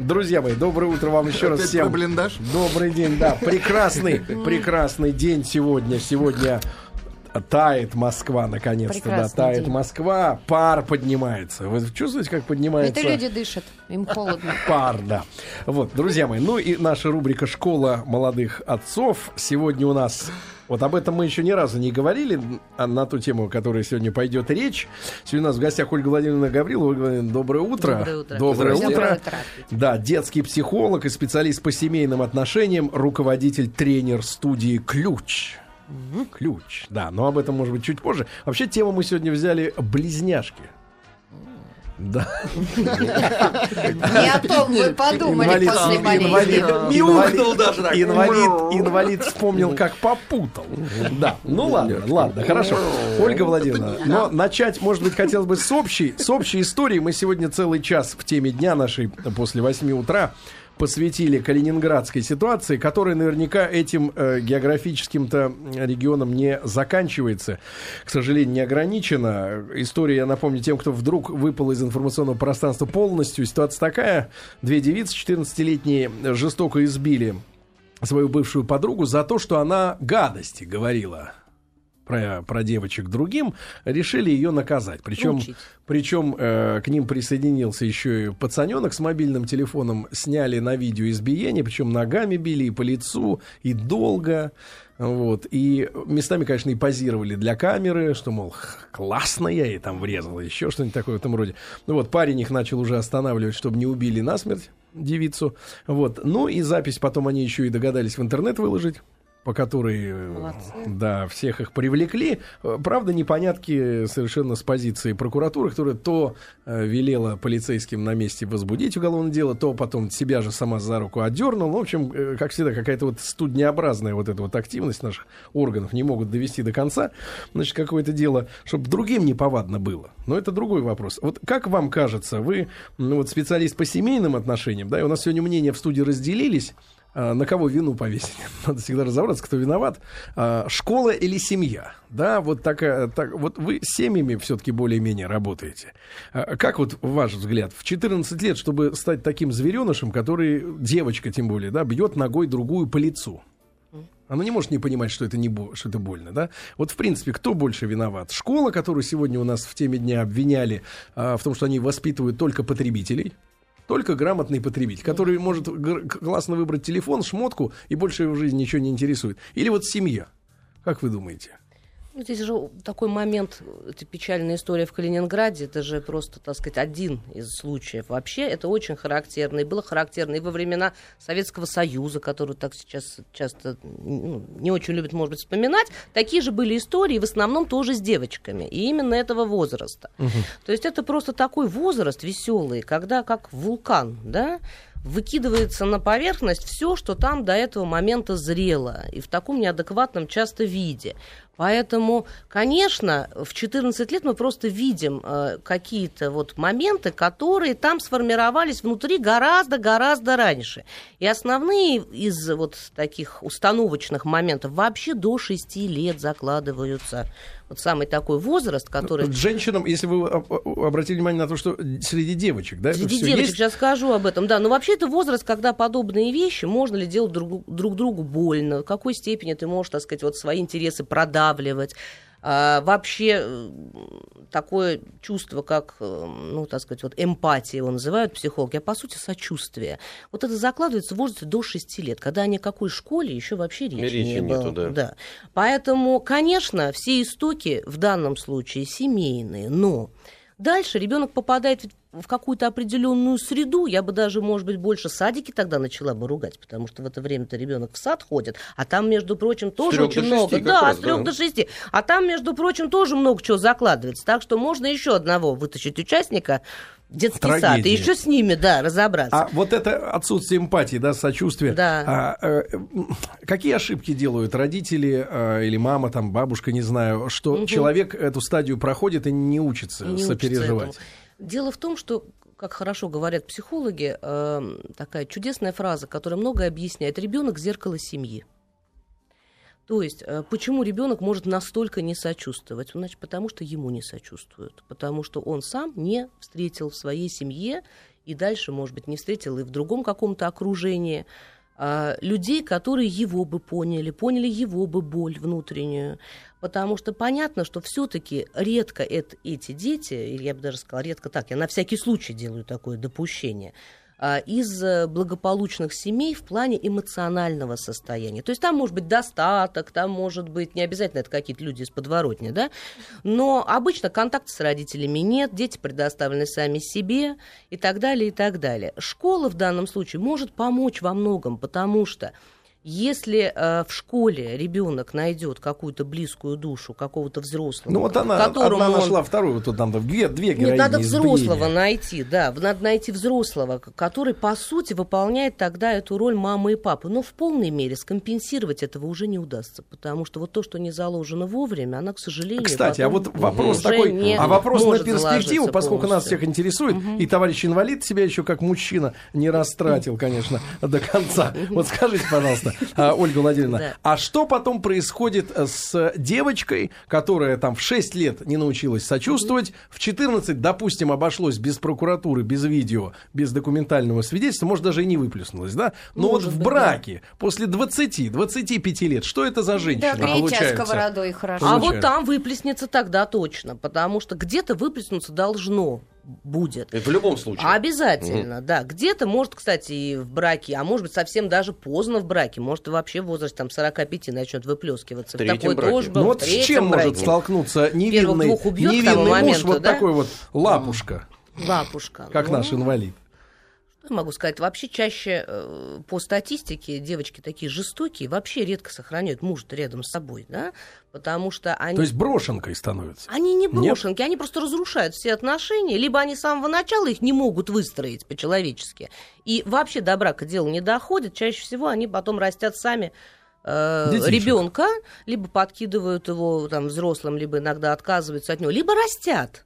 Друзья мои, доброе утро вам еще раз всем. блиндаж? Добрый день, да. Прекрасный, прекрасный день сегодня. Сегодня тает Москва, наконец-то, да, тает день. Москва, пар поднимается. Вы чувствуете, как поднимается? Это люди дышат, им холодно. Пар, да. Вот, друзья мои, ну и наша рубрика «Школа молодых отцов». Сегодня у нас... Вот об этом мы еще ни разу не говорили, а на ту тему, о которой сегодня пойдет речь. Сегодня у нас в гостях Ольга Владимировна Гаврилова. Ольга Владимировна, доброе утро. Доброе утро. Доброе Доброе утро. утро. Да, детский психолог и специалист по семейным отношениям, руководитель-тренер студии «Ключ». Ключ, да, но об этом, может быть, чуть позже. Вообще, тему мы сегодня взяли «близняшки». Да. Не о том вы подумали после инвалид, болезни. инвалид, Мяукнул даже так. инвалид, инвалид вспомнил, как попутал. Да, ну ладно, ладно, хорошо. Ольга Владимировна, но начать, может быть, хотелось бы с общей, с общей истории. Мы сегодня целый час в теме дня нашей после 8 утра посвятили калининградской ситуации, которая наверняка этим э, географическим-то регионом не заканчивается. К сожалению, не ограничена. История, я напомню, тем, кто вдруг выпал из информационного пространства полностью. Ситуация такая. Две девицы, 14-летние, жестоко избили свою бывшую подругу за то, что она гадости говорила про, про девочек другим, решили ее наказать. Причем, причем э, к ним присоединился еще и пацаненок с мобильным телефоном. Сняли на видео избиение, причем ногами били и по лицу, и долго. Вот. И местами, конечно, и позировали для камеры, что, мол, классно я ей там врезал, еще что-нибудь такое в этом роде. Ну вот, парень их начал уже останавливать, чтобы не убили насмерть девицу. Вот. Ну и запись потом они еще и догадались в интернет выложить по которой, э, Молодцы. да, всех их привлекли. Э, Правда, непонятки совершенно с позиции прокуратуры, которая то э, велела полицейским на месте возбудить уголовное дело, то потом себя же сама за руку отдернула. В общем, как всегда, какая-то вот студнеобразная вот эта вот активность наших органов не могут довести до конца. Значит, какое-то дело, чтобы другим неповадно было. Но это другой вопрос. Вот как вам кажется, вы ну, вот специалист по семейным отношениям, да, и у нас сегодня мнения в студии разделились. А, на кого вину повесить? Надо всегда разобраться, кто виноват. А, школа или семья? Да, вот такая, так, вот вы с семьями все-таки более-менее работаете. А, как вот ваш взгляд, в 14 лет, чтобы стать таким зверенышем, который, девочка тем более, да, бьет ногой другую по лицу? Она не может не понимать, что это, не что это больно, да? Вот, в принципе, кто больше виноват? Школа, которую сегодня у нас в теме дня обвиняли а, в том, что они воспитывают только потребителей, только грамотный потребитель, который может классно выбрать телефон, шмотку и больше его в жизни ничего не интересует. Или вот семья. Как вы думаете? Здесь же такой момент, это печальная история в Калининграде, это же просто, так сказать, один из случаев. Вообще это очень характерно, и было характерно и во времена Советского Союза, который так сейчас часто ну, не очень любят, может быть, вспоминать. Такие же были истории, в основном тоже с девочками, и именно этого возраста. То есть это просто такой возраст веселый, когда как вулкан, да, выкидывается на поверхность все, что там до этого момента зрело, и в таком неадекватном часто виде. Поэтому, конечно, в 14 лет мы просто видим э, какие-то вот моменты, которые там сформировались внутри гораздо-гораздо раньше. И основные из вот таких установочных моментов вообще до 6 лет закладываются. Вот самый такой возраст, который... Женщинам, если вы об- об- обратили внимание на то, что среди девочек, да, Среди девочек, есть? сейчас скажу об этом, да. Но вообще это возраст, когда подобные вещи можно ли делать друг, друг другу больно, в какой степени ты можешь, так сказать, вот свои интересы продавливать. А, вообще такое чувство, как, э, ну, так сказать, вот эмпатия его называют психологи, а по сути сочувствие. Вот это закладывается в возрасте до 6 лет, когда ни о какой школе еще вообще речи, Речи не нету, было. да. Поэтому, конечно, все истоки в данном случае семейные, но Дальше ребенок попадает в какую-то определенную среду. Я бы даже, может быть, больше садики тогда начала бы ругать, потому что в это время-то ребенок в сад ходит, а там, между прочим, тоже очень много. да, раз, с трех да. до шести. А там, между прочим, тоже много чего закладывается. Так что можно еще одного вытащить участника детский сад Трагедии. и еще с ними, да, разобраться. А вот это отсутствие эмпатии, да, сочувствия. Да. А, э, какие ошибки делают родители э, или мама, там, бабушка, не знаю, что человек эту стадию проходит и не учится не учится сопереживать? этому. Дело в том, что, как хорошо говорят психологи, э, такая чудесная фраза, которая многое объясняет. Ребенок зеркало семьи. То есть, э, почему ребенок может настолько не сочувствовать? Значит, потому что ему не сочувствуют, потому что он сам не встретил в своей семье и дальше, может быть, не встретил и в другом каком-то окружении а, людей, которые его бы поняли, поняли его бы боль внутреннюю. Потому что понятно, что все-таки редко это, эти дети, или я бы даже сказала, редко так, я на всякий случай делаю такое допущение, а, из э, благополучных семей в плане эмоционального состояния. То есть там может быть достаток, там может быть, не обязательно это какие-то люди из подворотни, да, но обычно контакта с родителями нет, дети предоставлены сами себе и так далее, и так далее. Школа в данном случае может помочь во многом, потому что если э, в школе ребенок найдет какую-то близкую душу какого-то взрослого, ну вот она, которому одна он... нашла вторую, тут там две, две Нет, надо взрослого найти, да, надо найти взрослого, который по сути выполняет тогда эту роль мамы и папы, но в полной мере скомпенсировать этого уже не удастся, потому что вот то, что не заложено вовремя, она, к сожалению, кстати, а вот вопрос такой, а вопрос на перспективу, поскольку нас всех интересует, угу. и товарищ инвалид себя еще как мужчина не растратил, конечно, до конца. Вот скажите, пожалуйста а, Ольга Владимировна. А что потом происходит с девочкой, которая там в 6 лет не научилась сочувствовать, в 14, допустим, обошлось без прокуратуры, без видео, без документального свидетельства, может, даже и не выплеснулась, да? Но может вот в браке да. после 20-25 лет, что это за женщина да, получается? сковородой хорошо. А вот там выплеснется тогда точно, потому что где-то выплеснуться должно будет. Это в любом случае. Обязательно, угу. да. Где-то, может, кстати, и в браке, а может быть, совсем даже поздно в браке, может, вообще в возрасте там 45 начнет выплескиваться. В такой браке. тоже был, Ну вот с чем браке. может столкнуться невинный, невинный муж, моменту, вот да? такой вот лапушка? Лапушка. Как ну, наш инвалид могу сказать, вообще чаще э, по статистике девочки такие жестокие вообще редко сохраняют мужа рядом с собой, да, потому что они... То есть брошенкой становятся? Они не брошенки, Нет? они просто разрушают все отношения, либо они с самого начала их не могут выстроить по-человечески, и вообще до брака дело не доходит, чаще всего они потом растят сами э, ребенка, либо подкидывают его там взрослым, либо иногда отказываются от него, либо растят.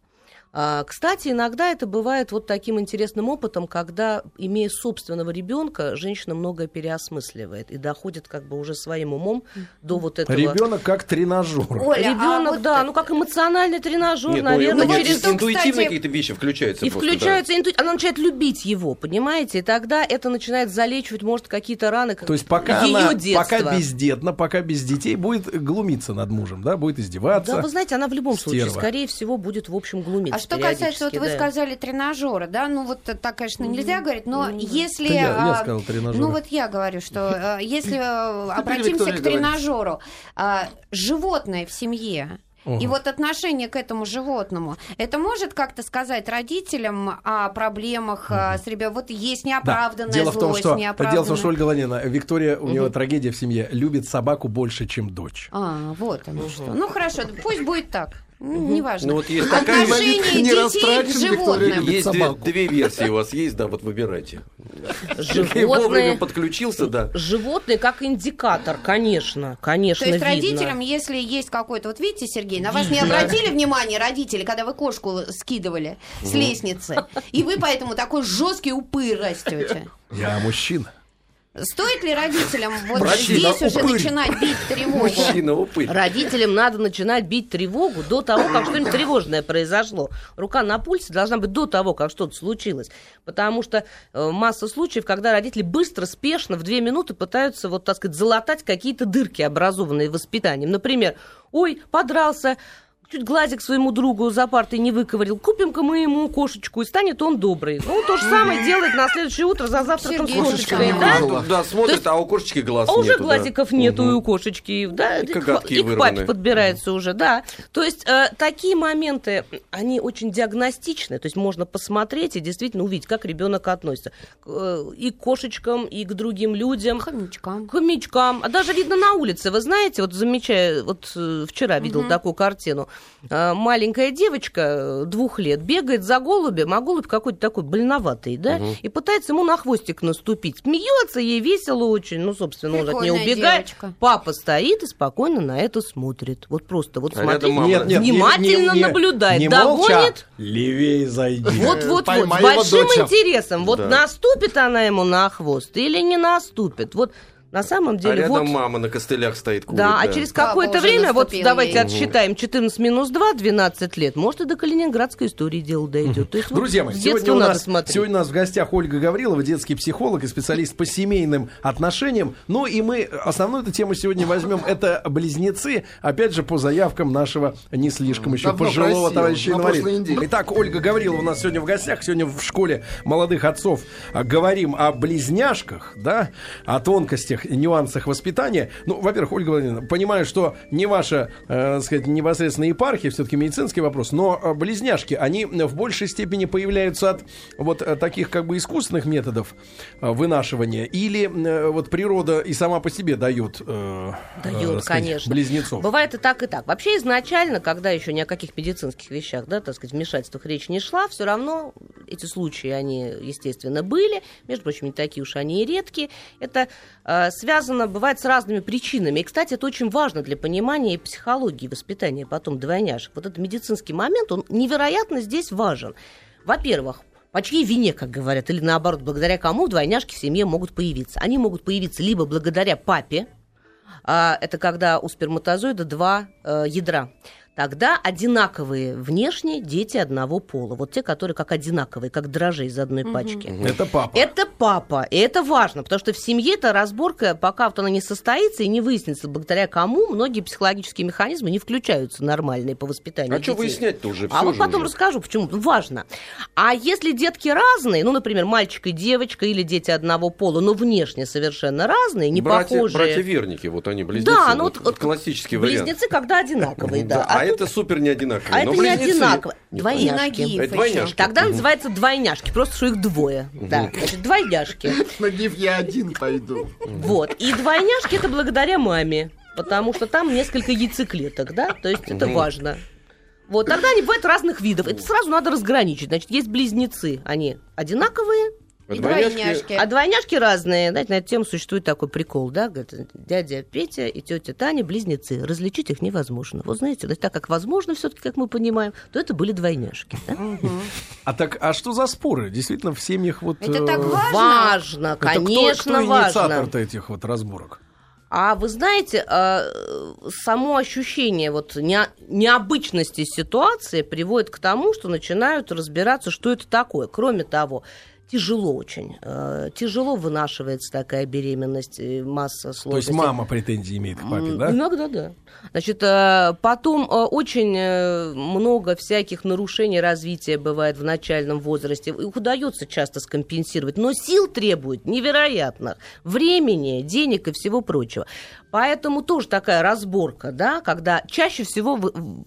А, кстати, иногда это бывает вот таким интересным опытом, когда, имея собственного ребенка, женщина многое переосмысливает и доходит как бы уже своим умом до вот этого. Ребенок как тренажер. Оля, Ребенок, а вот... да, ну как эмоциональный тренажер, Нет, ну, наверное, ну, через интуитивные кстати... какие-то вещи включаются. И просто, включаются да. инту... она начинает любить его, понимаете, и тогда это начинает залечивать, может, какие-то раны. То есть пока ее она, детства. пока бездетна, пока без детей, будет глумиться над мужем, да, будет издеваться. Да, вы знаете, она в любом стерва. случае, скорее всего, будет в общем глумиться. А что касается, вот вы сказали тренажера, да, ну вот так, конечно, нельзя говорить, но если... я, я а, сказал тренажер. Ну вот я говорю, что э, если э, обратимся к тренажеру, а, животное в семье, Угу. И вот отношение к этому животному, это может как-то сказать родителям о проблемах угу. с ребенком? Вот есть неоправданная да. дело злость, в том, что, неоправданная... Дело в том, что Ольга Владимировна, Виктория, у угу. нее трагедия в семье, любит собаку больше, чем дочь. А, вот оно угу. что. Ну хорошо, пусть будет так. Неважно. Ну, вот есть такая... Отношение не детей к животным. Есть две, две версии у вас есть, да, вот выбирайте. Животные... вовремя подключился, да. Животные как индикатор, конечно, конечно, То есть видно. родителям, если есть какой-то... Вот видите, Сергей, на вас не обратили внимание родители, когда вы кошку скидывали с лестницы, и вы поэтому такой жесткий упыр растете? Я мужчина. Стоит ли родителям вот Мужчина, здесь упырь. уже начинать бить тревогу? Мужчина, упырь. Родителям надо начинать бить тревогу до того, как что-нибудь тревожное произошло. Рука на пульсе должна быть до того, как что-то случилось. Потому что э, масса случаев, когда родители быстро, спешно, в две минуты пытаются, вот так сказать, залатать какие-то дырки, образованные воспитанием. Например, ой, подрался, чуть глазик своему другу за партой не выковырил, купим-ка мы ему кошечку, и станет он добрый. Ну, то же самое делает на следующее утро за завтраком с кошечкой, да? Да, смотрит, есть, а у кошечки глаз А нету, уже глазиков да. нету угу. у кошечки, да, и, и, к, и к папе подбирается угу. уже, да. То есть э, такие моменты, они очень диагностичны, то есть можно посмотреть и действительно увидеть, как ребенок относится э, и к кошечкам, и к другим людям. Хомячкам. Хомячкам. А даже видно на улице, вы знаете, вот замечая, вот э, вчера видел угу. такую картину, маленькая девочка э, двух лет бегает за голубем, а голубь какой-то такой больноватый, да, угу. и пытается ему на хвостик наступить. Смеется, ей весело очень, ну, собственно, он от нее убегает. Девочка. Папа стоит и спокойно на это смотрит. Вот просто вот а смотрит, нет, нет, внимательно не, не, наблюдает, не догонит. Молча, левее зайди. Вот-вот-вот, с большим дочь. интересом. Вот да. наступит она ему на хвост или не наступит. Вот На самом А деле, рядом вот... мама на костылях стоит, курит. Да, а через Папа какое-то уже время, вот давайте ей. отсчитаем 14 минус 2, 12 лет, может, и до калининградской истории дело дойдет. То есть, вот Друзья мои, сегодня у, нас, сегодня у нас в гостях Ольга Гаврилова, детский психолог и специалист по семейным отношениям. Ну и мы основную эту тему сегодня возьмем. Это близнецы, опять же, по заявкам нашего не слишком еще Давно пожилого просил, товарища инвалида. Итак, Ольга Гаврилова у нас сегодня в гостях. Сегодня в школе молодых отцов а, говорим о близняшках, да, о тонкостях нюансах воспитания. Ну, во-первых, Ольга Владимировна, понимаю, что не ваша, э, так сказать, непосредственно епархия, все-таки медицинский вопрос, но э, близняшки, они в большей степени появляются от вот э, таких как бы искусственных методов э, вынашивания или э, вот природа и сама по себе дает, э, э, Дает, сказать, конечно. близнецов. Бывает и так, и так. Вообще изначально, когда еще ни о каких медицинских вещах, да, так сказать, вмешательствах речь не шла, все равно эти случаи, они, естественно, были. Между прочим, не такие уж они и редкие. Это э, связано, бывает, с разными причинами. И, кстати, это очень важно для понимания и психологии воспитания потом двойняшек. Вот этот медицинский момент, он невероятно здесь важен. Во-первых, по чьей вине, как говорят, или наоборот, благодаря кому двойняшки в семье могут появиться? Они могут появиться либо благодаря папе, а, это когда у сперматозоида два э, ядра. Тогда одинаковые внешне дети одного пола. Вот те, которые как одинаковые, как дрожжи из одной пачки. Это папа. Это папа, и это важно, потому что в семье эта разборка, пока вот она не состоится и не выяснится, благодаря кому многие психологические механизмы не включаются нормальные по воспитанию А что детей. выяснять-то уже? А Всё вот потом уже. расскажу, почему. Важно. А если детки разные, ну, например, мальчик и девочка или дети одного пола, но внешне совершенно разные, не братья, похожие. Братья-верники, вот они, близнецы. Да, ну вот, вот, вот классический вариант. Близнецы, когда одинаковые, да. А, тут- это супер не одинаковые. а это не одинаково. Двойняшки. Это двойняшки. Тогда называется двойняшки, просто что их двое. Да, значит, двойняшки. На гиф я один пойду. Вот. И двойняшки это благодаря маме. Потому что там несколько яйцеклеток, да? То есть это важно. Вот, тогда они бывают разных видов. Это сразу надо разграничить. Значит, есть близнецы, они одинаковые, А И двойняшки- двойняшки. а двойняшки разные. Знаете, на эту тему существует такой прикол, да? Говорит, дядя Петя и тетя Таня близнецы. Различить их невозможно. Вот знаете, да, так как возможно все-таки, как мы понимаем, то это были двойняшки. да? А так, а что за споры? Действительно, в семьях вот... Это э, так важно. Важно, это кто- конечно, кто, важно. инициатор-то этих вот разборок? А вы знаете, э, само ощущение вот не- необычности ситуации приводит к тому, что начинают разбираться, что это такое. Кроме того, тяжело очень. э, Тяжело вынашивается такая беременность, и масса То есть сложностей. мама претензий имеет к папе, да? Иногда да. Значит, э, потом э, очень э, много всяких нарушений развития бывает в начальном возрасте. Их удается часто скомпенсировать, но сил требует невероятных. Времени, денег и всего прочего. Поэтому тоже такая разборка, да, когда чаще всего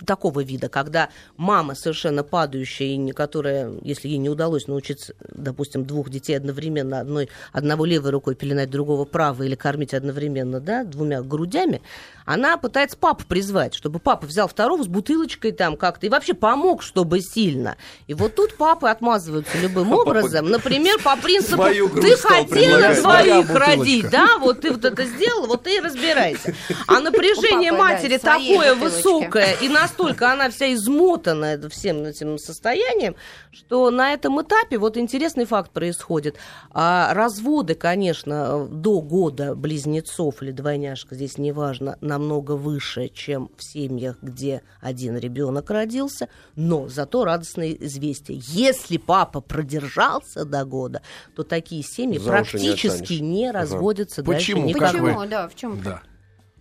такого вида, когда мама совершенно падающая, которая, если ей не удалось научиться, допустим, двух детей одновременно, одной, одного левой рукой пеленать, другого правой, или кормить одновременно, да, двумя грудями, она пытается папу призвать, чтобы папа взял второго с бутылочкой там как-то и вообще помог, чтобы сильно. И вот тут папы отмазываются любым образом. Например, по принципу «ты хотела предлагать». Своя двоих родить, да, вот ты вот это сделал, вот ты и разбирайся. А напряжение матери такое высокое, и настолько она вся измотана всем этим состоянием, что на этом этапе вот интересный факт происходит. А разводы, конечно, до года близнецов или двойняшек, здесь неважно, намного выше, чем в семьях, где один ребенок родился, но зато радостное известие. Если папа продержался до года, то такие семьи За не практически не Ага. разводятся Почему? дальше Как никогда. Почему? Да, в чем? Да.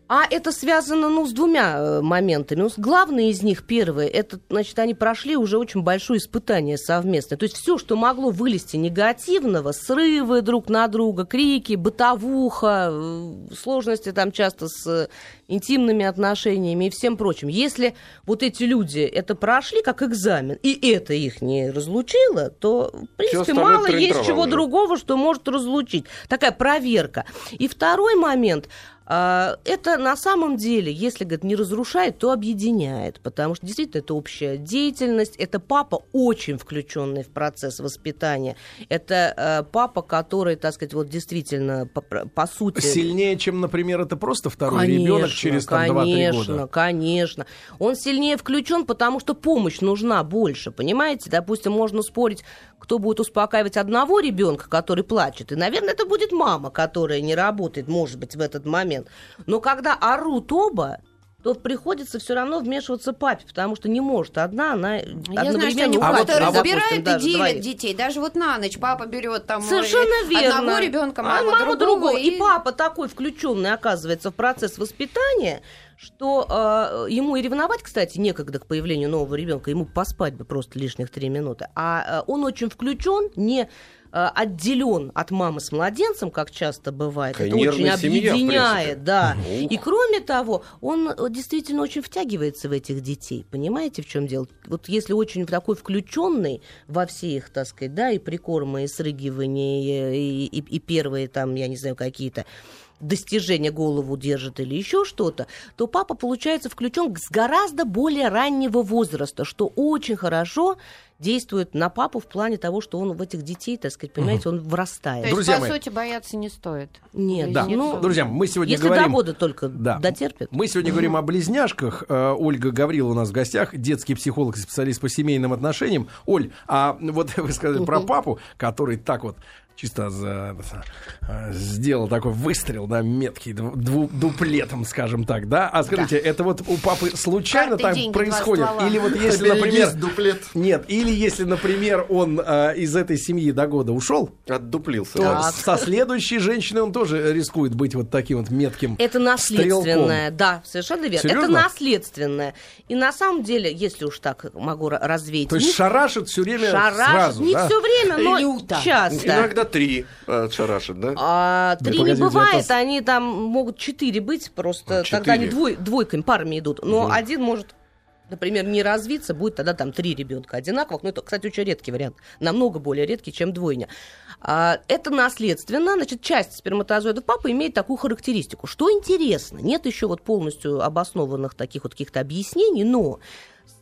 А это связано, ну, с двумя э, моментами. Ну, главное из них, первое, это, значит, они прошли уже очень большое испытание совместное. То есть все, что могло вылезти негативного, срывы друг на друга, крики, бытовуха, э, сложности там часто с э, интимными отношениями и всем прочим. Если вот эти люди это прошли как экзамен, и это их не разлучило, то, в принципе, мало есть чего уже. другого, что может разлучить. Такая проверка. И второй момент – Это на самом деле, если говорит, не разрушает, то объединяет, потому что действительно это общая деятельность. Это папа очень включенный в процесс воспитания. Это э, папа, который, так сказать, вот действительно по, по сути Сильнее, чем, например, это просто второй ребенок через там, 2-3 конечно, года. конечно. Он сильнее включен, потому что помощь нужна больше, понимаете? Допустим, можно спорить, кто будет успокаивать одного ребенка, который плачет. И, наверное, это будет мама, которая не работает, может быть, в этот момент. Но когда орут оба, то приходится все равно вмешиваться папе, потому что не может одна, она Я знаю, что они а вот, забирают и делят детей. Даже вот на ночь папа берет там Совершенно верно. одного ребенка, мама, а мама другого. другого. И... и папа такой включенный оказывается в процесс воспитания, что э, ему и ревновать, кстати, некогда к появлению нового ребенка, ему поспать бы просто лишних три минуты. А э, он очень включен, не Э, отделен от мамы с младенцем, как часто бывает. Такая это очень объединяет, семья, да. Ух. И кроме того, он э, действительно очень втягивается в этих детей. Понимаете, в чем дело? Вот если очень такой включенный во все их, так сказать, да, и прикормы, и срыгивания, и, и, и первые там, я не знаю, какие-то достижения голову держит или еще что-то, то папа, получается, включен с гораздо более раннего возраста, что очень хорошо действует на папу в плане того, что он в этих детей, так сказать, понимаете, он вырастает. То есть, друзья по мои, сути, бояться не стоит. Нет, да. ну, друзья, мы сегодня если говорим... до года только да. дотерпит. Мы сегодня говорим о близняшках. Э, Ольга Гаврила у нас в гостях, детский психолог и специалист по семейным отношениям. Оль, а вот вы сказали про папу, который так вот чисто за, за, сделал такой выстрел, да, меткий, дву, дуплетом, скажем так, да? А скажите, да. это вот у папы случайно Карты, так происходит? Или вот если, например... дуплет. Нет, или если, например, он э, из этой семьи до года ушел... Отдуплился. То так. со следующей женщиной он тоже рискует быть вот таким вот метким Это наследственное, стрелком. да, совершенно верно. Серьезно? Это наследственное. И на самом деле, если уж так могу развеять... То есть шарашит все время шарашит, сразу, не да? все время, но Люто. часто. Иногда три отшарашит, да? А, три не бывает, они там могут четыре быть, просто а, тогда они двой, двойками, парами идут. Но угу. один может например, не развиться, будет тогда там три ребенка одинаковых. Но это, кстати, очень редкий вариант. Намного более редкий, чем двойня. А, это наследственно. Значит, часть сперматозоидов папы имеет такую характеристику. Что интересно, нет еще вот полностью обоснованных таких вот каких-то объяснений, но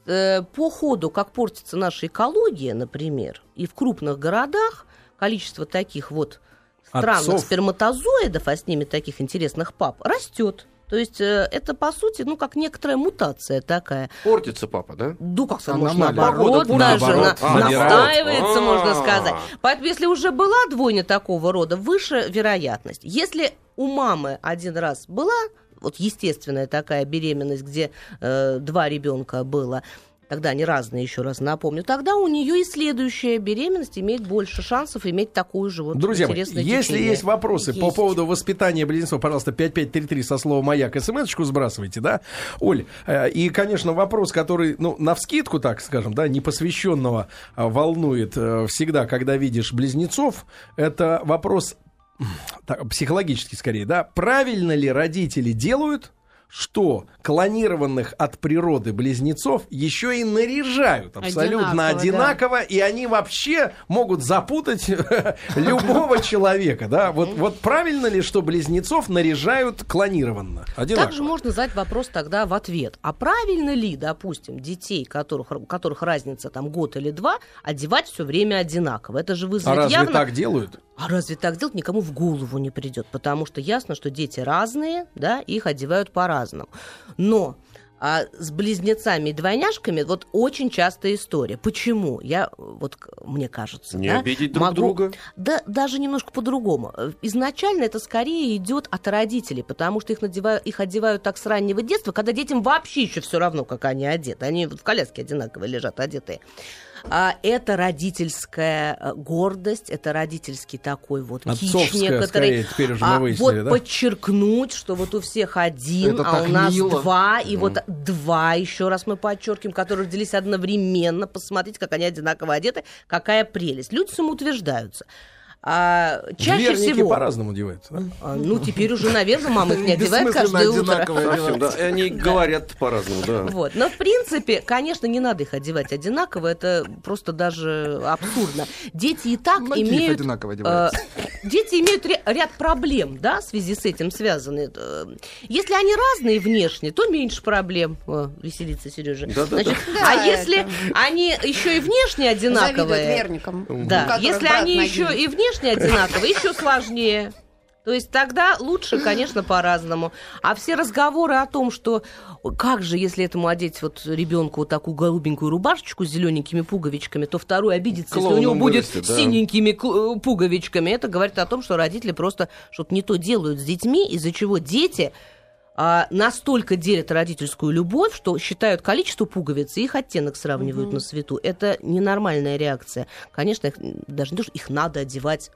э, по ходу, как портится наша экология, например, и в крупных городах, количество таких вот странных Отцов. сперматозоидов, а с ними таких интересных пап, растет. То есть э, это, по сути, ну, как некоторая мутация такая. Портится папа, да? Ну, как-то можно наоборот, даже наоборот. На, а, настаивается, а. можно сказать. Поэтому, если уже была двойня такого рода, выше вероятность. Если у мамы один раз была вот естественная такая беременность, где э, два ребенка было, тогда они разные, еще раз напомню, тогда у нее и следующая беременность имеет больше шансов иметь такую же вот Друзья мои, если есть вопросы есть. по поводу воспитания близнецов, пожалуйста, 5533 со словом «Маяк» смс-очку сбрасывайте, да, Оль? Э, и, конечно, вопрос, который, ну, на вскидку, так скажем, да, непосвященного э, волнует э, всегда, когда видишь близнецов, это вопрос так, психологически скорее, да, правильно ли родители делают, что клонированных от природы близнецов еще и наряжают абсолютно одинаково, одинаково да. и они вообще могут запутать любого человека, да? Вот, вот правильно ли, что близнецов наряжают клонированно? Одинаково. Также можно задать вопрос тогда в ответ. А правильно ли, допустим, детей, которых, у которых разница там год или два, одевать все время одинаково? Это же вызовет а разве явно... так делают? А разве так делать никому в голову не придет? Потому что ясно, что дети разные, да, их одевают по-разному. Но а с близнецами и двойняшками вот очень частая история. Почему? Я вот мне кажется, не да, обидеть друг могу, друга. Да, даже немножко по-другому. Изначально это скорее идет от родителей, потому что их надевают, их одевают так с раннего детства, когда детям вообще еще все равно, как они одеты. Они в коляске одинаково лежат одетые. А, это родительская э, гордость, это родительский такой вот Отцовская, кич некоторый. Скорее, теперь уже а, выяснили, вот да? подчеркнуть, что вот у всех один, это а у нас мило. два, и mm. вот два, еще раз мы подчеркиваем, которые родились одновременно. Посмотрите, как они одинаково одеты, какая прелесть. Люди самоутверждаются. А, чаще Дверники всего... по-разному одеваются. Да? А, ну, теперь уже, наверное, мама их не одевает каждое утро. Совсем, да. И они говорят по-разному, да. Вот. Но, в принципе, конечно, не надо их одевать одинаково. Это просто даже абсурдно. Дети и так Многие имеют... одинаково одеваются. Дети имеют ряд проблем, да, в связи с этим связаны. Э, если они разные внешне, то меньше проблем. О, веселится Сережа. Да, да, Значит, да. А если они еще и внешне одинаковые... Верникам. Да. Если они еще и внешне одинаково, еще сложнее. То есть тогда лучше, конечно, по-разному. А все разговоры о том, что как же, если этому одеть вот ребенку вот такую голубенькую рубашечку с зелененькими пуговичками, то второй обидится, если у него будет вырастет, да. синенькими э, пуговичками. Это говорит о том, что родители просто что-то не то делают с детьми, из-за чего дети а, настолько делят родительскую любовь, что считают количество пуговиц и их оттенок сравнивают на свету. Это ненормальная реакция. Конечно, их, даже не то, что их надо одевать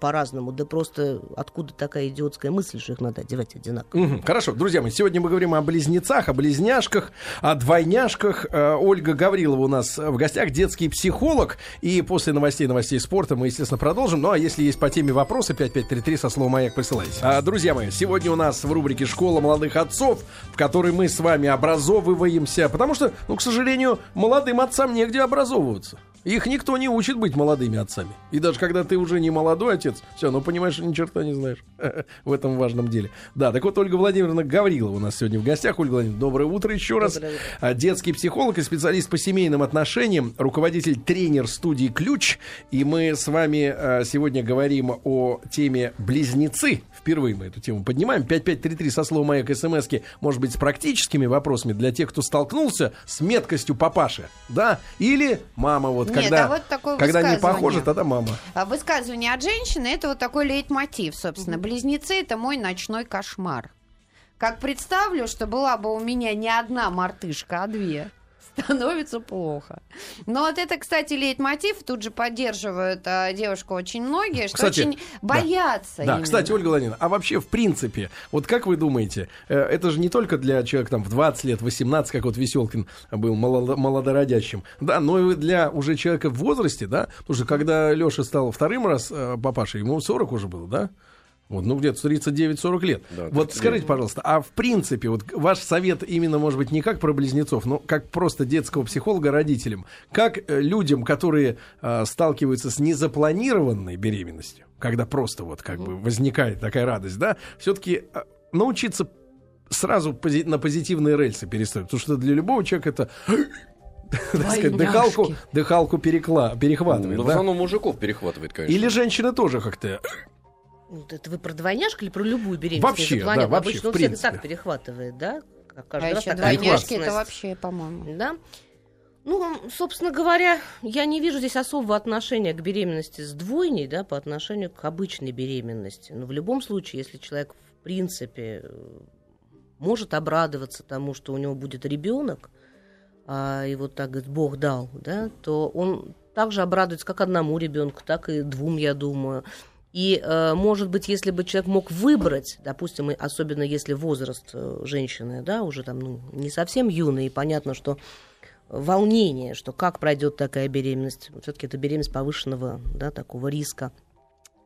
по-разному, да просто откуда такая идиотская мысль, что их надо одевать одинаково. Мгм, Хорошо, друзья мои, сегодня мы говорим о близнецах, о близняшках, о двойняшках. Э, Ольга Гаврилова у нас в гостях, детский психолог. И после новостей, новостей спорта мы, естественно, продолжим. Ну, а если есть по теме вопросы, 5533 со словом «Маяк» присылайте. А, друзья мои, сегодня у нас в рубрике «Школа молодых отцов», в которой мы с вами образовываемся. Потому что, ну, к сожалению, молодым отцам негде образовываться. Их никто не учит быть молодыми отцами. И даже когда ты уже не молодой отец, все, ну понимаешь, ни черта не знаешь в этом важном деле. Да, так вот Ольга Владимировна Гаврилова у нас сегодня в гостях. Ольга Владимировна, доброе утро еще раз. Утро. А, Детский психолог и специалист по семейным отношениям, руководитель тренер студии «Ключ». И мы с вами а, сегодня говорим о теме «Близнецы». Впервые мы эту тему поднимаем. 5533 со словом «Маяк» смски, может быть, с практическими вопросами для тех, кто столкнулся с меткостью папаши, да? Или мама вот, Нет, когда, а вот такое когда не похоже, тогда мама. А Высказывание от женщины это вот такой лейтмотив, собственно. Близнецы это мой ночной кошмар. Как представлю, что была бы у меня не одна мартышка, а две. Становится плохо. Но вот это, кстати, лейтмотив, тут же поддерживают а, девушку очень многие, что Кстати, очень боятся. Да, именно. кстати, Ольга Владимировна, а вообще, в принципе, вот как вы думаете, э, это же не только для человека там в 20 лет, 18, как вот Веселкин был молодо- молодородящим, да, но и для уже человека в возрасте, да, потому что когда Леша стал вторым раз э, папашей, ему 40 уже было, да? Вот, ну, где-то 39-40 лет. Да, вот скажите, примерно. пожалуйста, а в принципе, вот ваш совет именно, может быть, не как про близнецов, но как просто детского психолога родителям, как э, людям, которые э, сталкиваются с незапланированной беременностью, когда просто вот как бы возникает такая радость, да, все-таки научиться сразу пози- на позитивные рельсы перестроить, потому что для любого человека это так сказать, дыхалку, дыхалку перекла- перехватывает, Ну, в да? основном мужиков перехватывает, конечно. Или женщины тоже как-то Это вы про двойняшку или про любую беременность? Вообще, да, вообще, Обычно в принципе. так перехватывает, да? Как А Каждый раз еще двойняшки это вообще, по-моему. Да? Ну, собственно говоря, я не вижу здесь особого отношения к беременности с двойней, да, по отношению к обычной беременности. Но в любом случае, если человек, в принципе, э, может обрадоваться тому, что у него будет ребенок, а, и вот так говорит, Бог дал, да, то он также обрадуется как одному ребенку, так и двум, я думаю. И, э, может быть, если бы человек мог выбрать, допустим, особенно если возраст э, женщины, да, уже там, ну, не совсем юный, и понятно, что волнение, что как пройдет такая беременность, все-таки это беременность повышенного, да, такого риска,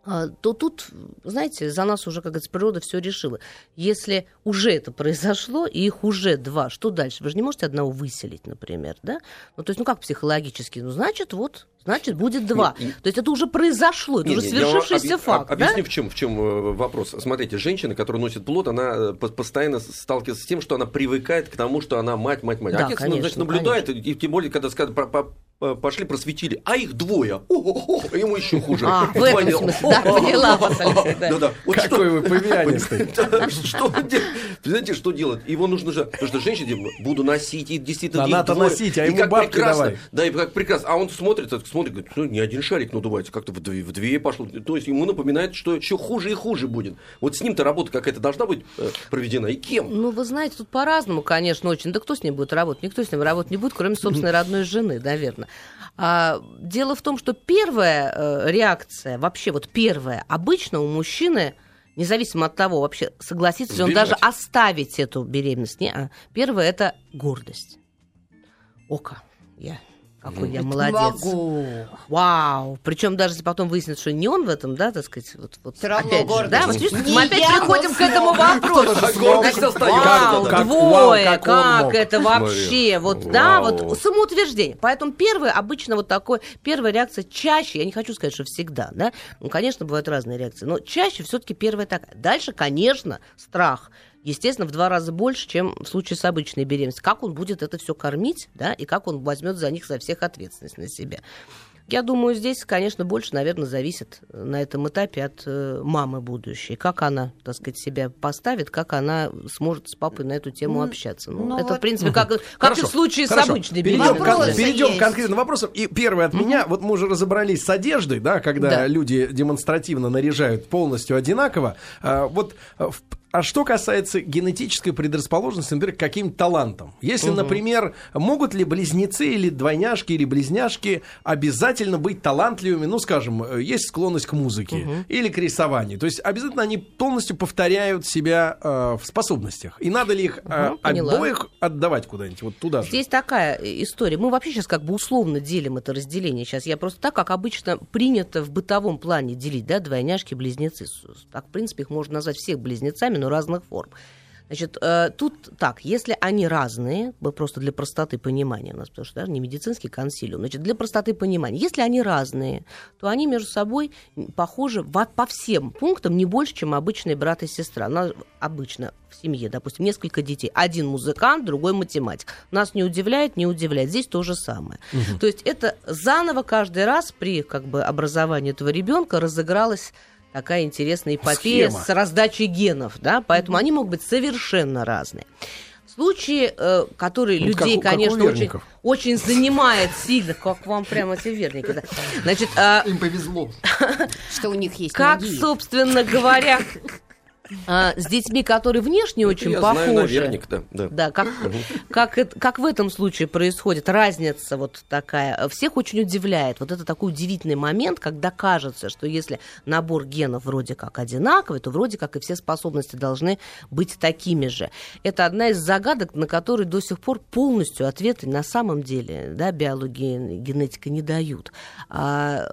то тут, знаете, за нас уже, как говорится, природа все решила. Если уже это произошло, и их уже два, что дальше? Вы же не можете одного выселить, например, да? Ну, то есть, ну как психологически? Ну, значит, вот, значит, будет два. И- То есть это уже произошло, это Не, уже свершившийся факт, об- да? Объясню, в чем, в чем э, вопрос. Смотрите, женщина, которая носит плод, она э, по- постоянно сталкивается с тем, что она привыкает к тому, что она мать, мать, мать. Да, Отец, ну, конечно, значит, наблюдает, и тем более, когда по- пошли, просветили, а их двое. О-о-о, ему еще хуже. А, в этом смысле, да, поняла вас, Алексей, да. Вот что- Какой вы павианистый. Что знаете, что делать? Его нужно же... Потому что женщине буду носить, и действительно... Надо носить, а ему бабки давай. Да, и как прекрасно. А он смотрит, смотрит, говорит, ну, не один шарик надувается, как-то в две, в две пошло. То есть ему напоминает, что еще хуже и хуже будет. Вот с ним-то работа какая-то должна быть э, проведена. И кем? Ну, вы знаете, тут по-разному, конечно, очень. Да кто с ним будет работать? Никто с ним работать не будет, кроме собственной родной жены, наверное. А, дело в том, что первая э, реакция, вообще вот первая, обычно у мужчины, независимо от того, вообще согласится ли он даже оставить эту беременность, не, а, первое это гордость. Ока, я какой я молодец. Могу. Вау. Причем даже если потом выяснится, что не он в этом, да, так сказать, вот, вот Всё равно опять же, да, вот видишь, Не мы опять приходим к этому вопросу. Вау, двое, как это вообще, вот, да, вот самоутверждение. Поэтому первое, обычно вот такое, первая реакция чаще, я не хочу сказать, что всегда, да, ну, конечно, бывают разные реакции, но чаще все-таки первая такая. Дальше, конечно, страх. Естественно, в два раза больше, чем в случае с обычной беременностью. Как он будет это все кормить, да, и как он возьмет за них за всех ответственность на себя. Я думаю, здесь, конечно, больше, наверное, зависит на этом этапе от э, мамы будущей. Как она, так сказать, себя поставит, как она сможет с папой на эту тему общаться. Ну, ну это, вот... в принципе, как, как хорошо, и в случае хорошо. с обычной перейдем, к, перейдем к конкретным вопросам. И первый от mm-hmm. меня, вот мы уже разобрались с одеждой, да, когда да. люди демонстративно наряжают полностью одинаково. А, вот в а что касается генетической предрасположенности, например, к каким-то талантам. Если, угу. например, могут ли близнецы или двойняшки или близняшки обязательно быть талантливыми, ну, скажем, э, есть склонность к музыке угу. или к рисованию. То есть обязательно они полностью повторяют себя э, в способностях. И надо ли их э, угу, обоих отдавать куда-нибудь, вот туда же? Здесь такая история. Мы вообще сейчас как бы условно делим это разделение. Сейчас я просто так, как обычно принято в бытовом плане делить, да, двойняшки, близнецы. Так, в принципе, их можно назвать всех близнецами, но разных форм. Значит, э, тут так, если они разные, просто для простоты понимания у нас, потому что да, не медицинский консилиум, значит, для простоты понимания, если они разные, то они между собой похожи в, по всем пунктам не больше, чем обычные брат и сестра. Нас обычно в семье, допустим, несколько детей, один музыкант, другой математик. Нас не удивляет, не удивляет. Здесь то же самое. Угу. То есть это заново каждый раз при как бы образовании этого ребенка разыгралось такая интересная эпопея Схема. с раздачей генов, да, поэтому mm-hmm. они могут быть совершенно разные. Случаи, э, которые вот людей, как, конечно, как очень, очень занимает сильно, как вам прямо эти верники. Да. Значит, э, им повезло, что у них есть. Как, ноги. собственно говоря, а, с детьми, которые внешне очень я похожи. Знаю, наверняк, да. Да, как, как, как в этом случае происходит разница вот такая, всех очень удивляет. Вот это такой удивительный момент, когда кажется, что если набор генов вроде как одинаковый, то вроде как и все способности должны быть такими же. Это одна из загадок, на которые до сих пор полностью ответы на самом деле да, биология и генетика не дают. А,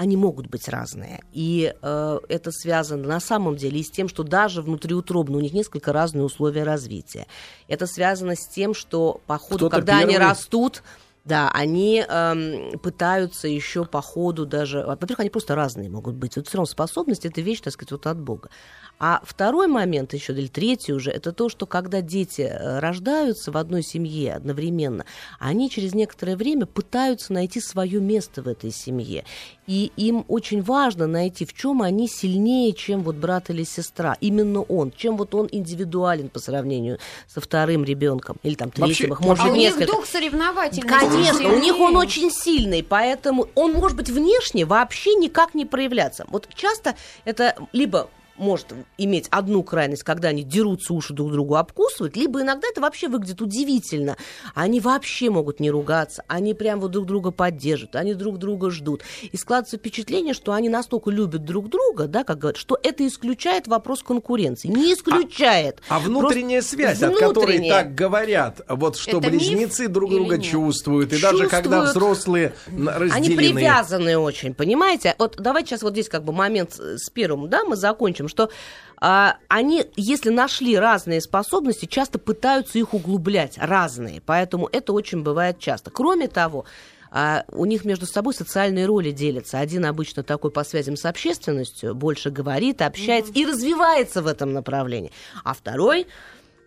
они могут быть разные. И э, это связано на самом деле и с тем, что даже внутриутробно у них несколько разные условия развития. Это связано с тем, что по ходу, когда первый... они растут, да, они эм, пытаются еще по ходу даже... Во-первых, они просто разные могут быть. Вот все равно способность — это вещь, так сказать, вот от Бога. А второй момент еще, или третий уже, это то, что когда дети э, рождаются в одной семье одновременно, они через некоторое время пытаются найти свое место в этой семье. И им очень важно найти, в чем они сильнее, чем вот брат или сестра. Именно он, чем вот он индивидуален по сравнению со вторым ребенком. Или там третьим, их может а быть несколько. у них дух соревновательный. Конечно, у них он очень сильный, поэтому он может быть внешне вообще никак не проявляться. Вот часто это либо может иметь одну крайность, когда они дерутся, уши друг другу обкусывают, либо иногда это вообще выглядит удивительно. Они вообще могут не ругаться, они прям вот друг друга поддерживают, они друг друга ждут. И складывается впечатление, что они настолько любят друг друга, да, как говорят, что это исключает вопрос конкуренции. Не исключает. А, а внутренняя связь, внутренняя. от которой так говорят, вот что это близнецы друг друга нет? чувствуют, и чувствуют. даже когда взрослые разделены. Они привязаны очень, понимаете? Вот давайте сейчас вот здесь как бы момент с первым, да, мы закончим, что а, они, если нашли разные способности, часто пытаются их углублять, разные. Поэтому это очень бывает часто. Кроме того, а у них между собой социальные роли делятся. Один обычно такой по связям с общественностью, больше говорит, общается mm-hmm. и развивается в этом направлении. А второй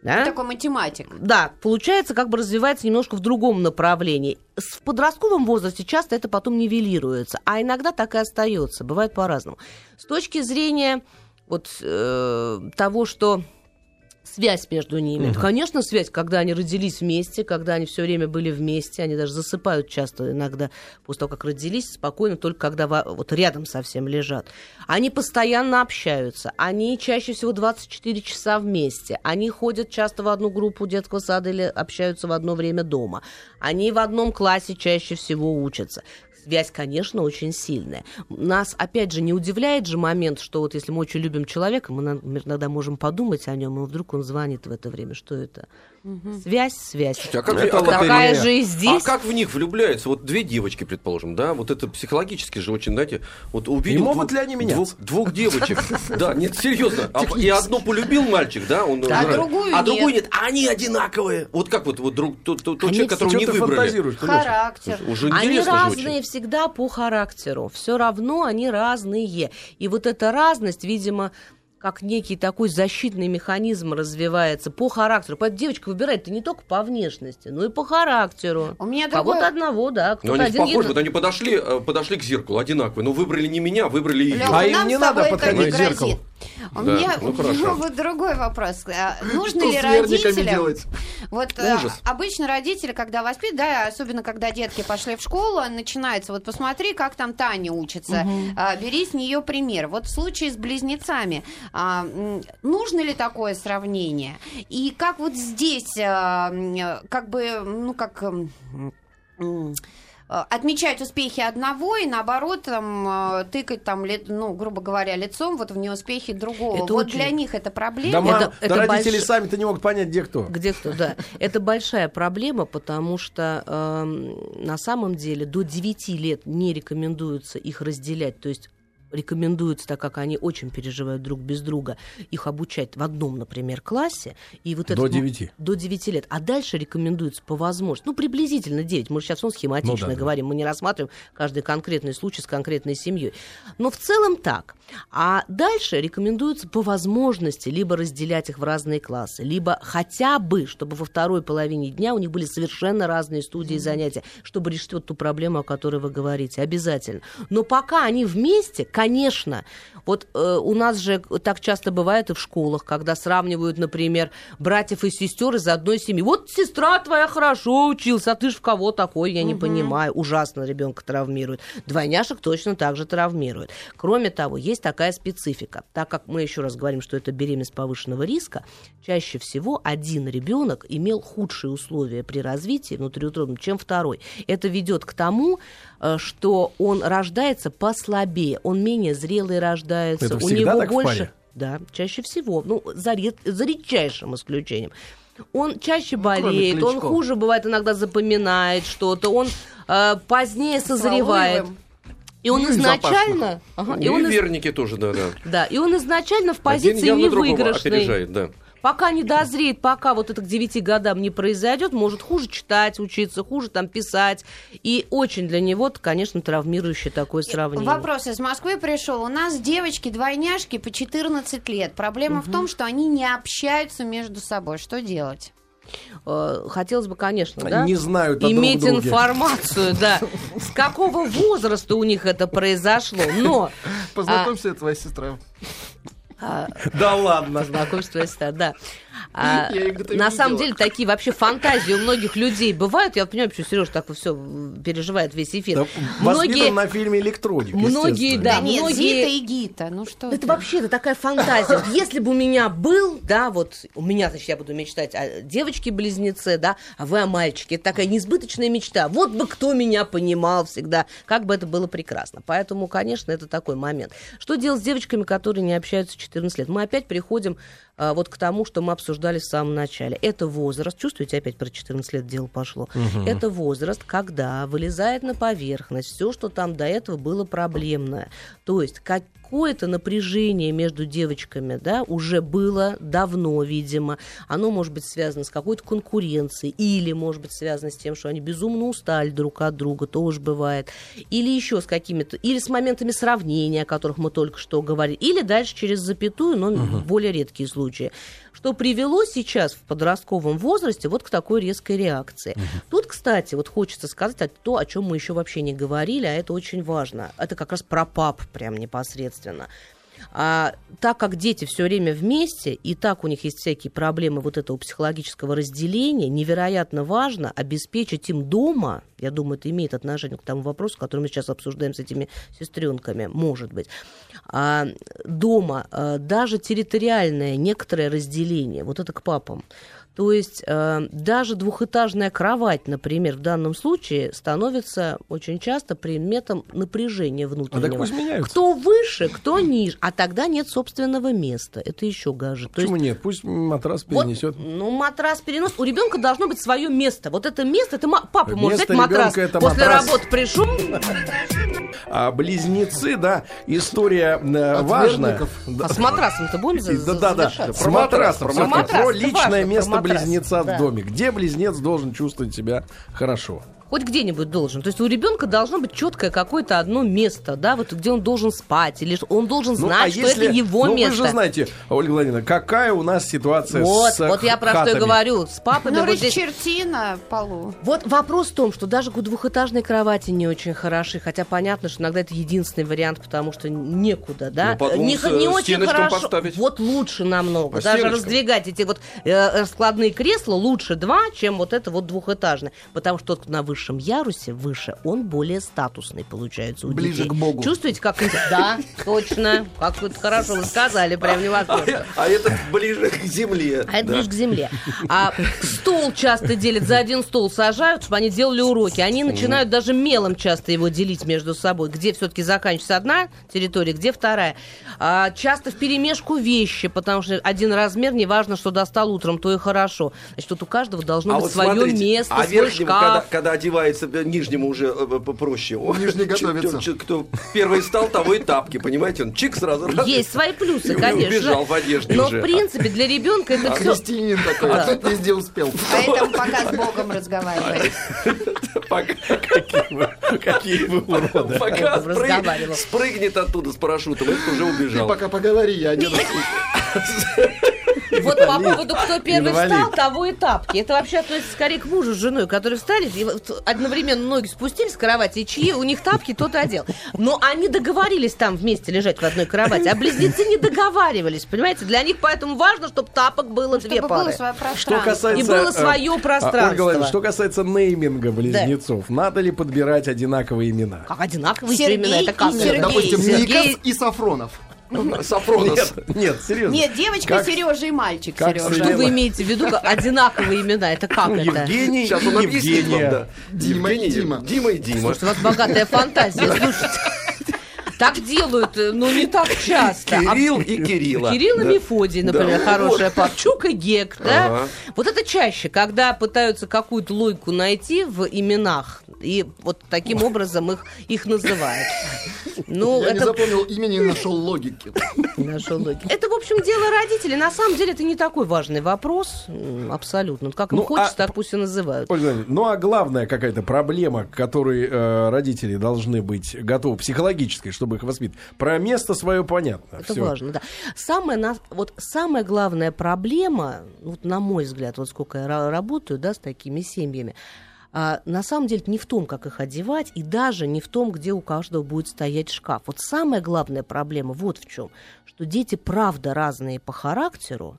да? Такой математик. Да, получается, как бы развивается немножко в другом направлении. В подростковом возрасте часто это потом нивелируется, а иногда так и остается. Бывает по-разному. С точки зрения вот э, того, что связь между ними. Угу. Конечно, связь, когда они родились вместе, когда они все время были вместе, они даже засыпают часто иногда после того, как родились, спокойно, только когда вот рядом совсем лежат. Они постоянно общаются, они чаще всего 24 часа вместе, они ходят часто в одну группу детского сада или общаются в одно время дома, они в одном классе чаще всего учатся связь, конечно, очень сильная. Нас, опять же, не удивляет же момент, что вот если мы очень любим человека, мы иногда можем подумать о нем, и вдруг он звонит в это время. Что это? Угу. Связь, связь. А как, это а такая же и здесь. А как в них влюбляются? Вот две девочки, предположим, да? Вот это психологически же очень, знаете, вот увидел... И могут двух, ли они меняться? Двух, двух девочек. Да, нет, серьезно. А, и одну полюбил мальчик, да? Он, а другую А другую нет. А они одинаковые. Вот как вот, вот друг, тот, тот человек, которого не выбрали. Характер. Уже они разные всегда по характеру. Все равно они разные. И вот эта разность, видимо, как некий такой защитный механизм развивается по характеру. Поэтому девочка выбирает не только по внешности, но и по характеру. У меня Кого-то другой... одного, да. Но они один похожи, един... вот они подошли, э, подошли к зеркалу одинаковые, но выбрали не меня, выбрали ее. а им не надо подходить к зеркалу. У да, меня ну, хорошо. вот другой вопрос. А нужно ли родителям... Вот э, Ужас. обычно родители, когда воспитывают, да, особенно когда детки пошли в школу, начинается, вот посмотри, как там Таня учится, угу. бери с нее пример. Вот в случае с близнецами, а, нужно ли такое сравнение? И как вот здесь, а, как бы, ну как отмечать успехи одного и наоборот там, тыкать там, ну, грубо говоря, лицом вот в неуспехи другого. Это вот очень... для них это проблема. Да, мам, это, это родители больш... сами-то не могут понять, где кто. Где кто, да. Это большая проблема, потому что э, на самом деле до 9 лет не рекомендуется их разделять. То есть рекомендуется, так как они очень переживают друг без друга, их обучать в одном, например, классе. И вот до 9. До 9 лет. А дальше рекомендуется по возможности, ну, приблизительно 9. Мы сейчас он схематично ну, да, говорим, мы не рассматриваем каждый конкретный случай с конкретной семьей. Но в целом так. А дальше рекомендуется по возможности либо разделять их в разные классы, либо хотя бы, чтобы во второй половине дня у них были совершенно разные студии занятия, чтобы решить вот ту проблему, о которой вы говорите. Обязательно. Но пока они вместе, конечно. Вот э, у нас же так часто бывает и в школах, когда сравнивают, например, братьев и сестер из одной семьи. Вот сестра твоя хорошо учился, а ты ж в кого такой, я не понимаю. Ужасно ребенка травмирует. Двойняшек точно так же травмирует. Кроме того, есть такая специфика. Так как мы еще раз говорим, что это беременность повышенного риска, чаще всего один ребенок имел худшие условия при развитии внутриутробном, чем второй. Это ведет к тому, что он рождается послабее, он менее зрелый рождается. Это у него так больше. Да, чаще всего. Ну, за, ред... за редчайшим исключением. Он чаще ну, болеет, он хуже бывает иногда запоминает что-то, он э, позднее созревает. И он ну, изначально... Ага, и, и он верники из... тоже, да, да. Да, и он изначально в позиции невыигрышной. Опережает, да пока не дозреет, пока вот это к 9 годам не произойдет, может хуже читать, учиться, хуже там писать. И очень для него, конечно, травмирующее такое сравнение. Вопрос из Москвы пришел. У нас девочки-двойняшки по 14 лет. Проблема угу. в том, что они не общаются между собой. Что делать? Э, хотелось бы, конечно, да, не знают иметь друг информацию, да, с какого возраста у них это произошло, но... Познакомься, а... твоя сестра. А, да ладно. Знакомство да. А, на самом деле такие вообще фантазии у многих людей бывают. Я понимаю, почему Сереж так все переживает весь эфир. Да, многие на фильме Электроник. Многие, да, да нет, многие. Зита и Гита, ну что? Это вообще это такая фантазия. Если бы у меня был, да, вот у меня, значит, я буду мечтать о девочке-близнеце, да, а вы о мальчике. Это такая несбыточная мечта. Вот бы кто меня понимал всегда, как бы это было прекрасно. Поэтому, конечно, это такой момент. Что делать с девочками, которые не общаются 14 лет? Мы опять приходим вот к тому, что мы обсуждали в самом начале. Это возраст, чувствуете, опять про 14 лет дело пошло. Угу. Это возраст, когда вылезает на поверхность все, что там до этого было проблемное. То есть как какое-то напряжение между девочками, да, уже было давно, видимо. Оно может быть связано с какой-то конкуренцией, или может быть связано с тем, что они безумно устали друг от друга, тоже бывает. Или еще с какими-то, или с моментами сравнения, о которых мы только что говорили, или дальше через запятую, но угу. более редкие случаи что привело сейчас в подростковом возрасте вот к такой резкой реакции. Угу. Тут, кстати, вот хочется сказать то, о чем мы еще вообще не говорили, а это очень важно. Это как раз про пап прям непосредственно. А так как дети все время вместе, и так у них есть всякие проблемы вот этого психологического разделения, невероятно важно обеспечить им дома, я думаю, это имеет отношение к тому вопросу, который мы сейчас обсуждаем с этими сестренками, может быть, а, дома а, даже территориальное некоторое разделение, вот это к папам, то есть э, даже двухэтажная кровать, например, в данном случае становится очень часто предметом напряжения внутреннего. А так кто выше, кто ниже, а тогда нет собственного места. Это еще гаже. Почему есть, нет? Пусть матрас перенесет. Вот, ну, матрас перенос. У ребенка должно быть свое место. Вот это место, это папа место может взять матрас. Это после матрас. работы пришел. А близнецы, да, история э, важная. А с матрасом-то будем Да, да, да. С матрасом. Про личное место близнеца да. в доме. Где близнец должен чувствовать себя хорошо? Хоть где-нибудь должен. То есть у ребенка должно быть четкое какое-то одно место, да, вот где он должен спать, или он должен знать, ну, а что если, это его ну, место. Вы же знаете, Ольга Владимировна, какая у нас ситуация вот, с Вот я про хатами. что и говорю. С папами ну, вот здесь... черти на полу. Вот вопрос в том, что даже двухэтажные кровати не очень хороши, хотя понятно, что иногда это единственный вариант, потому что некуда, да? Ну, не, не очень хорошо. Поставить. Вот лучше намного. По даже стеночкам. раздвигать эти вот э, раскладные кресла лучше два, чем вот это вот двухэтажное. Потому что тот на высшем ярусе, выше, он более статусный получается у Ближе детей. к Богу. Чувствуете, как... Да, точно. Как вы хорошо вы сказали, прям невозможно. А, а это ближе к земле. А это ближе к земле. А стол часто делят, за один стол сажают, чтобы они делали уроки. Они начинают даже мелом часто его делить между собой. Где все-таки заканчивается одна территория, где вторая. А, часто в перемешку вещи, потому что один размер, неважно, что достал утром, то и хорошо. Значит, тут у каждого должно А быть вот свое место, а свой шкаф. когда одевается, э, нижнему уже э, проще. Он- Нижний готовится. Кто первый стал, того и тапки, понимаете? Он чик сразу раз. Есть свои плюсы, конечно. убежал в одежде Но, в принципе, для ребенка это все... Христианин такой, а тут везде успел. Поэтому пока с Богом разговаривает. Пока, Какие вы, какие вы уроды. пока спрыгнет оттуда с парашютом, этот уже Ты убежал. пока поговори, я одену. Вот по поводу, кто первый встал, того и тапки. Это вообще относится скорее к мужу с женой, которые встали, и одновременно ноги спустились с кровати, и чьи у них тапки, тот и одел. Но они договорились там вместе лежать в одной кровати, а близнецы не договаривались, понимаете? Для них поэтому важно, чтобы тапок было две пары. Что касается, И было э, свое а, пространство. Что касается нейминга близнецов, надо ли подбирать одинаковые имена? Как одинаковые Сергей имена, это как и это? Сергей. Допустим, Сергей- Никас и Сафронов. Сафронос. Нет, нет, серьезно. Нет, девочка Как- Сережа и мальчик как Сережа. Что вы имеете в виду? Одинаковые имена, это как Ну, это? Евгений Сейчас он объяснит вам, Евгения. да. Дима и Евгений, Дима. Дима и Дима. Слушайте, у вас богатая фантазия, слушайте. Так делают, э, ну не так часто. А Кирилл и Кирилла. Кирилл и. Мефодий, например, хорошая пара. Чук и Гек, да? Вот это чаще, когда пытаются какую-то логику найти в именах, и вот таким образом их, их называют. Ну, Я не это запомнил имени и нашел логики. нашел логику. Это, в общем, дело родителей. На самом деле, это не такой важный вопрос. Абсолютно. Как им Ну, хочется, а- так пусть и называют. Ольга ну а главная какая-то проблема, к которой э, родители должны быть готовы, психологической, чтобы их воспитать. Про место свое понятно. Это всё. важно, да. Самая, на- вот самая главная проблема, вот на мой взгляд, вот сколько я ра- работаю, да, с такими семьями, а, на самом деле не в том, как их одевать, и даже не в том, где у каждого будет стоять шкаф. Вот самая главная проблема вот в чем, что дети правда разные по характеру,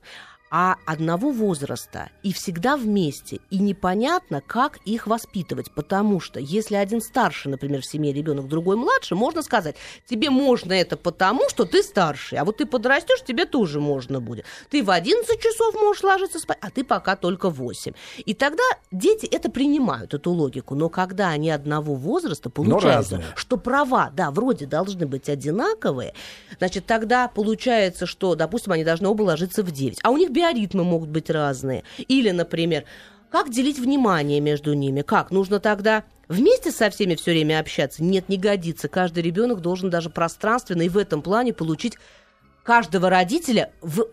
а одного возраста и всегда вместе, и непонятно, как их воспитывать, потому что если один старше, например, в семье ребенок, другой младше, можно сказать, тебе можно это потому, что ты старший, а вот ты подрастешь, тебе тоже можно будет. Ты в 11 часов можешь ложиться спать, а ты пока только в 8. И тогда дети это принимают, эту логику, но когда они одного возраста, получается, разные. что права, да, вроде должны быть одинаковые, значит, тогда получается, что, допустим, они должны оба ложиться в 9, а у них биоритмы могут быть разные. Или, например, как делить внимание между ними? Как? Нужно тогда вместе со всеми все время общаться? Нет, не годится. Каждый ребенок должен даже пространственно и в этом плане получить каждого родителя в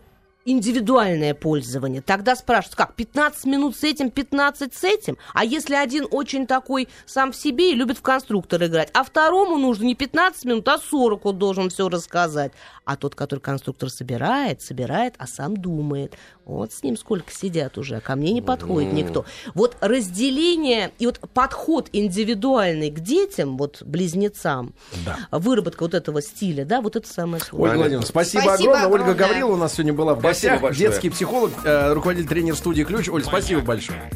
индивидуальное пользование. Тогда спрашивают, как, 15 минут с этим, 15 с этим? А если один очень такой сам в себе и любит в конструктор играть, а второму нужно не 15 минут, а 40 он должен все рассказать. А тот, который конструктор собирает, собирает, а сам думает. Вот с ним сколько сидят уже, а ко мне не подходит никто. Вот разделение и вот подход индивидуальный к детям, вот близнецам, Да. выработка вот этого стиля, да, вот это самое Ольга сложное. Владимировна, спасибо, Спасибо огромное. Ольга огромное. Гаврилова у нас сегодня была в гостях. большое. Детский психолог, э, руководитель тренер студии «Ключ». Оль, спасибо большое.